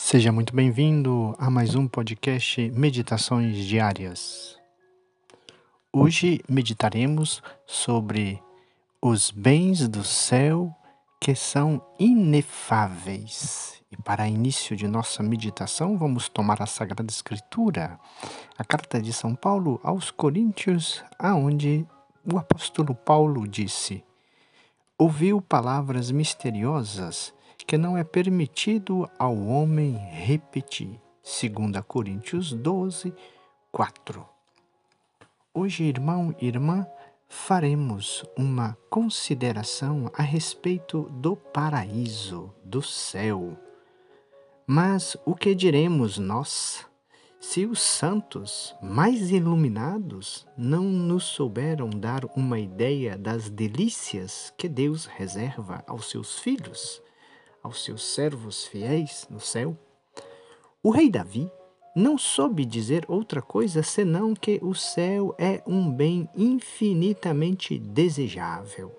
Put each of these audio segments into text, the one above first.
Seja muito bem-vindo a mais um podcast Meditações Diárias. Hoje meditaremos sobre os bens do céu que são inefáveis. E para início de nossa meditação, vamos tomar a Sagrada Escritura, a carta de São Paulo aos Coríntios, aonde o apóstolo Paulo disse: Ouviu palavras misteriosas que não é permitido ao homem repetir. 2 Coríntios 12, 4. Hoje, irmão e irmã, faremos uma consideração a respeito do paraíso, do céu. Mas o que diremos nós se os santos mais iluminados não nos souberam dar uma ideia das delícias que Deus reserva aos seus filhos? Aos seus servos fiéis no céu, o rei Davi não soube dizer outra coisa senão que o céu é um bem infinitamente desejável.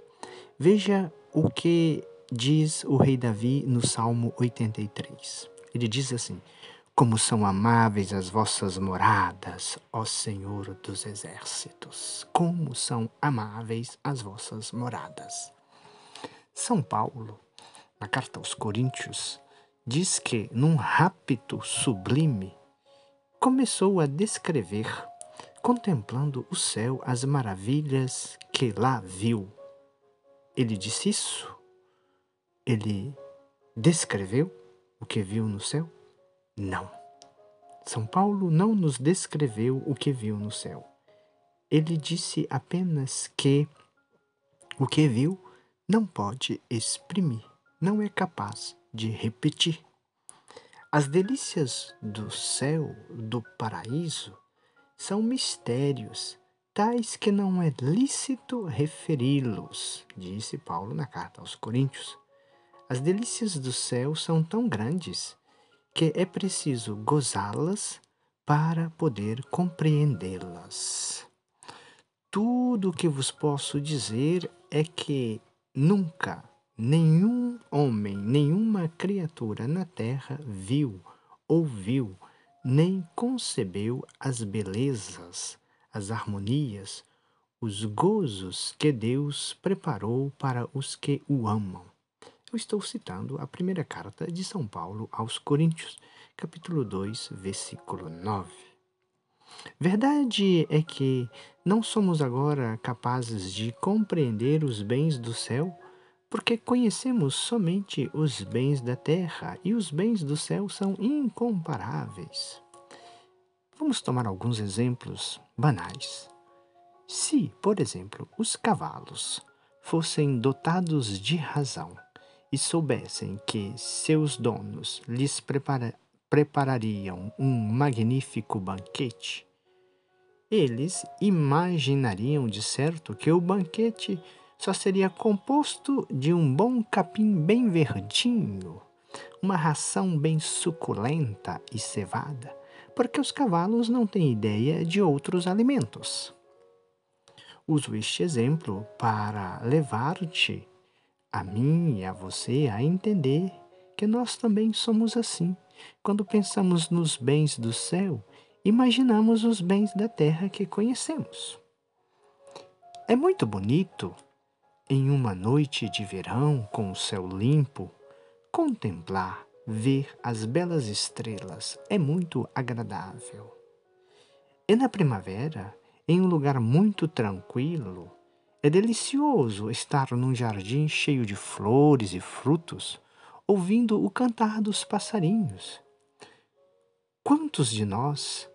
Veja o que diz o rei Davi no Salmo 83. Ele diz assim: Como são amáveis as vossas moradas, ó Senhor dos exércitos! Como são amáveis as vossas moradas! São Paulo na carta aos Coríntios, diz que, num rapto sublime, começou a descrever, contemplando o céu, as maravilhas que lá viu. Ele disse isso? Ele descreveu o que viu no céu? Não. São Paulo não nos descreveu o que viu no céu. Ele disse apenas que o que viu não pode exprimir não é capaz de repetir. As delícias do céu, do paraíso, são mistérios, tais que não é lícito referi-los, disse Paulo na carta aos Coríntios. As delícias do céu são tão grandes que é preciso gozá-las para poder compreendê-las. Tudo o que vos posso dizer é que nunca Nenhum homem, nenhuma criatura na terra viu, ouviu, nem concebeu as belezas, as harmonias, os gozos que Deus preparou para os que o amam. Eu estou citando a primeira carta de São Paulo aos Coríntios, capítulo 2, versículo 9. Verdade é que não somos agora capazes de compreender os bens do céu porque conhecemos somente os bens da terra e os bens do céu são incomparáveis. Vamos tomar alguns exemplos banais. Se, por exemplo, os cavalos fossem dotados de razão e soubessem que seus donos lhes prepara preparariam um magnífico banquete, eles imaginariam de certo que o banquete só seria composto de um bom capim bem verdinho, uma ração bem suculenta e cevada, porque os cavalos não têm ideia de outros alimentos. Uso este exemplo para levar-te, a mim e a você, a entender que nós também somos assim. Quando pensamos nos bens do céu, imaginamos os bens da terra que conhecemos. É muito bonito em uma noite de verão com o céu limpo, contemplar, ver as belas estrelas é muito agradável. E na primavera, em um lugar muito tranquilo, é delicioso estar num jardim cheio de flores e frutos, ouvindo o cantar dos passarinhos. Quantos de nós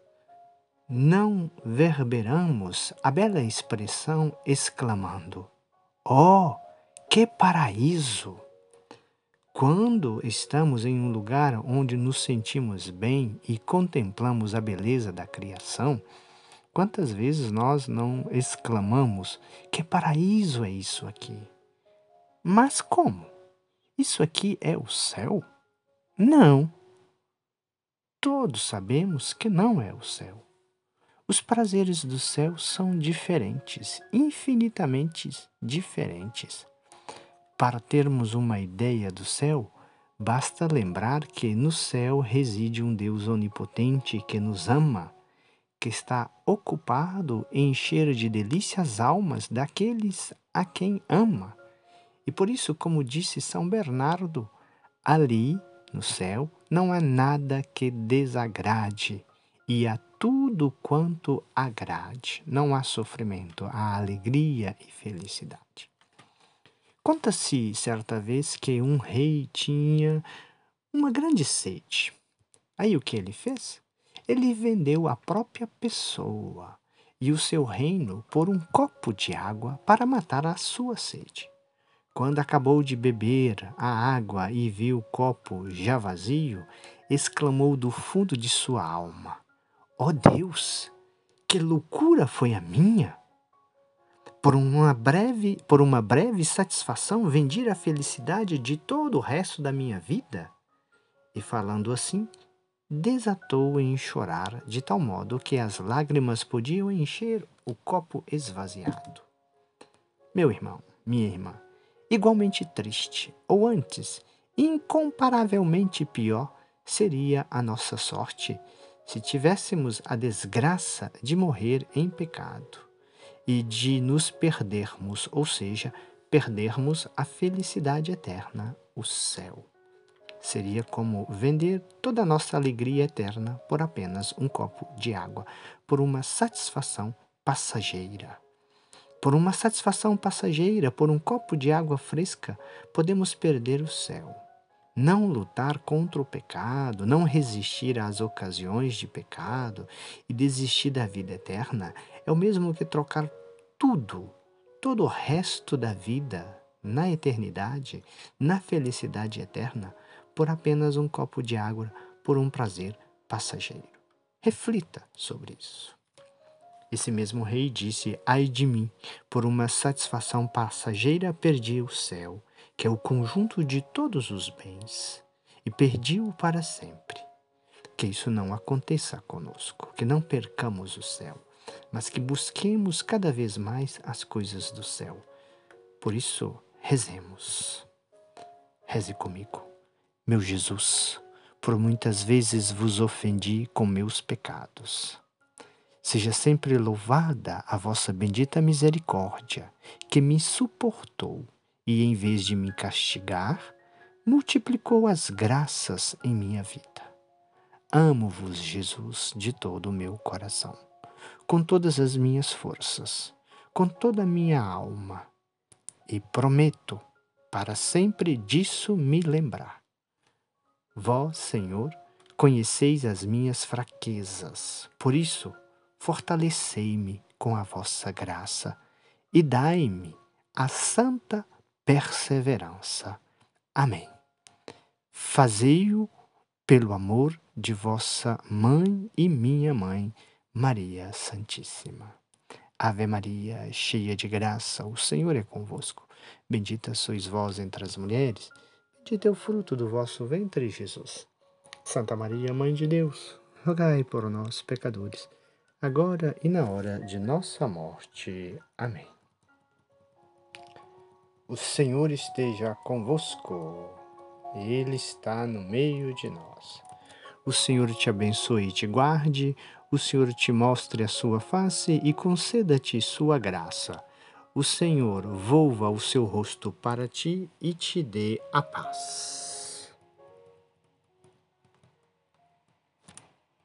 não verberamos a bela expressão exclamando: Oh, que paraíso! Quando estamos em um lugar onde nos sentimos bem e contemplamos a beleza da criação, quantas vezes nós não exclamamos: Que paraíso é isso aqui? Mas como? Isso aqui é o céu? Não. Todos sabemos que não é o céu. Os prazeres do céu são diferentes, infinitamente diferentes. Para termos uma ideia do céu, Basta lembrar que no céu reside um Deus onipotente que nos ama, que está ocupado em encher de delícias almas daqueles a quem ama. E por isso, como disse São Bernardo, ali no céu não há nada que desagrade e há tudo quanto agrade. Não há sofrimento, há alegria e felicidade. Conta-se certa vez que um rei tinha uma grande sede. Aí o que ele fez? Ele vendeu a própria pessoa e o seu reino por um copo de água para matar a sua sede. Quando acabou de beber a água e viu o copo já vazio, exclamou do fundo de sua alma: Ó oh Deus, que loucura foi a minha! Por uma breve, por uma breve satisfação, vendi a felicidade de todo o resto da minha vida? E falando assim, desatou em chorar, de tal modo que as lágrimas podiam encher o copo esvaziado. Meu irmão, minha irmã, igualmente triste, ou antes, incomparavelmente pior, seria a nossa sorte se tivéssemos a desgraça de morrer em pecado e de nos perdermos, ou seja, perdermos a felicidade eterna, o céu. Seria como vender toda a nossa alegria eterna por apenas um copo de água, por uma satisfação passageira. Por uma satisfação passageira, por um copo de água fresca, podemos perder o céu. Não lutar contra o pecado, não resistir às ocasiões de pecado e desistir da vida eterna é o mesmo que trocar tudo, todo o resto da vida, na eternidade, na felicidade eterna, por apenas um copo de água, por um prazer passageiro. Reflita sobre isso. Esse mesmo rei disse: Ai de mim, por uma satisfação passageira perdi o céu que é o conjunto de todos os bens, e perdi-o para sempre. Que isso não aconteça conosco, que não percamos o céu, mas que busquemos cada vez mais as coisas do céu. Por isso, rezemos. Reze comigo. Meu Jesus, por muitas vezes vos ofendi com meus pecados. Seja sempre louvada a vossa bendita misericórdia, que me suportou e, em vez de me castigar, multiplicou as graças em minha vida. Amo-vos, Jesus, de todo o meu coração, com todas as minhas forças, com toda a minha alma, e prometo para sempre disso me lembrar. Vós, Senhor, conheceis as minhas fraquezas, por isso, fortalecei-me com a vossa graça e dai-me a santa perseverança. Amém. Fazei-o pelo amor de vossa mãe e minha mãe, Maria Santíssima. Ave Maria, cheia de graça, o Senhor é convosco. Bendita sois vós entre as mulheres, bendito é o fruto do vosso ventre, Jesus. Santa Maria, Mãe de Deus, rogai por nós, pecadores, agora e na hora de nossa morte. Amém. O Senhor esteja convosco, Ele está no meio de nós. O Senhor te abençoe e te guarde, o Senhor te mostre a sua face e conceda-te sua graça. O Senhor volva o seu rosto para ti e te dê a paz.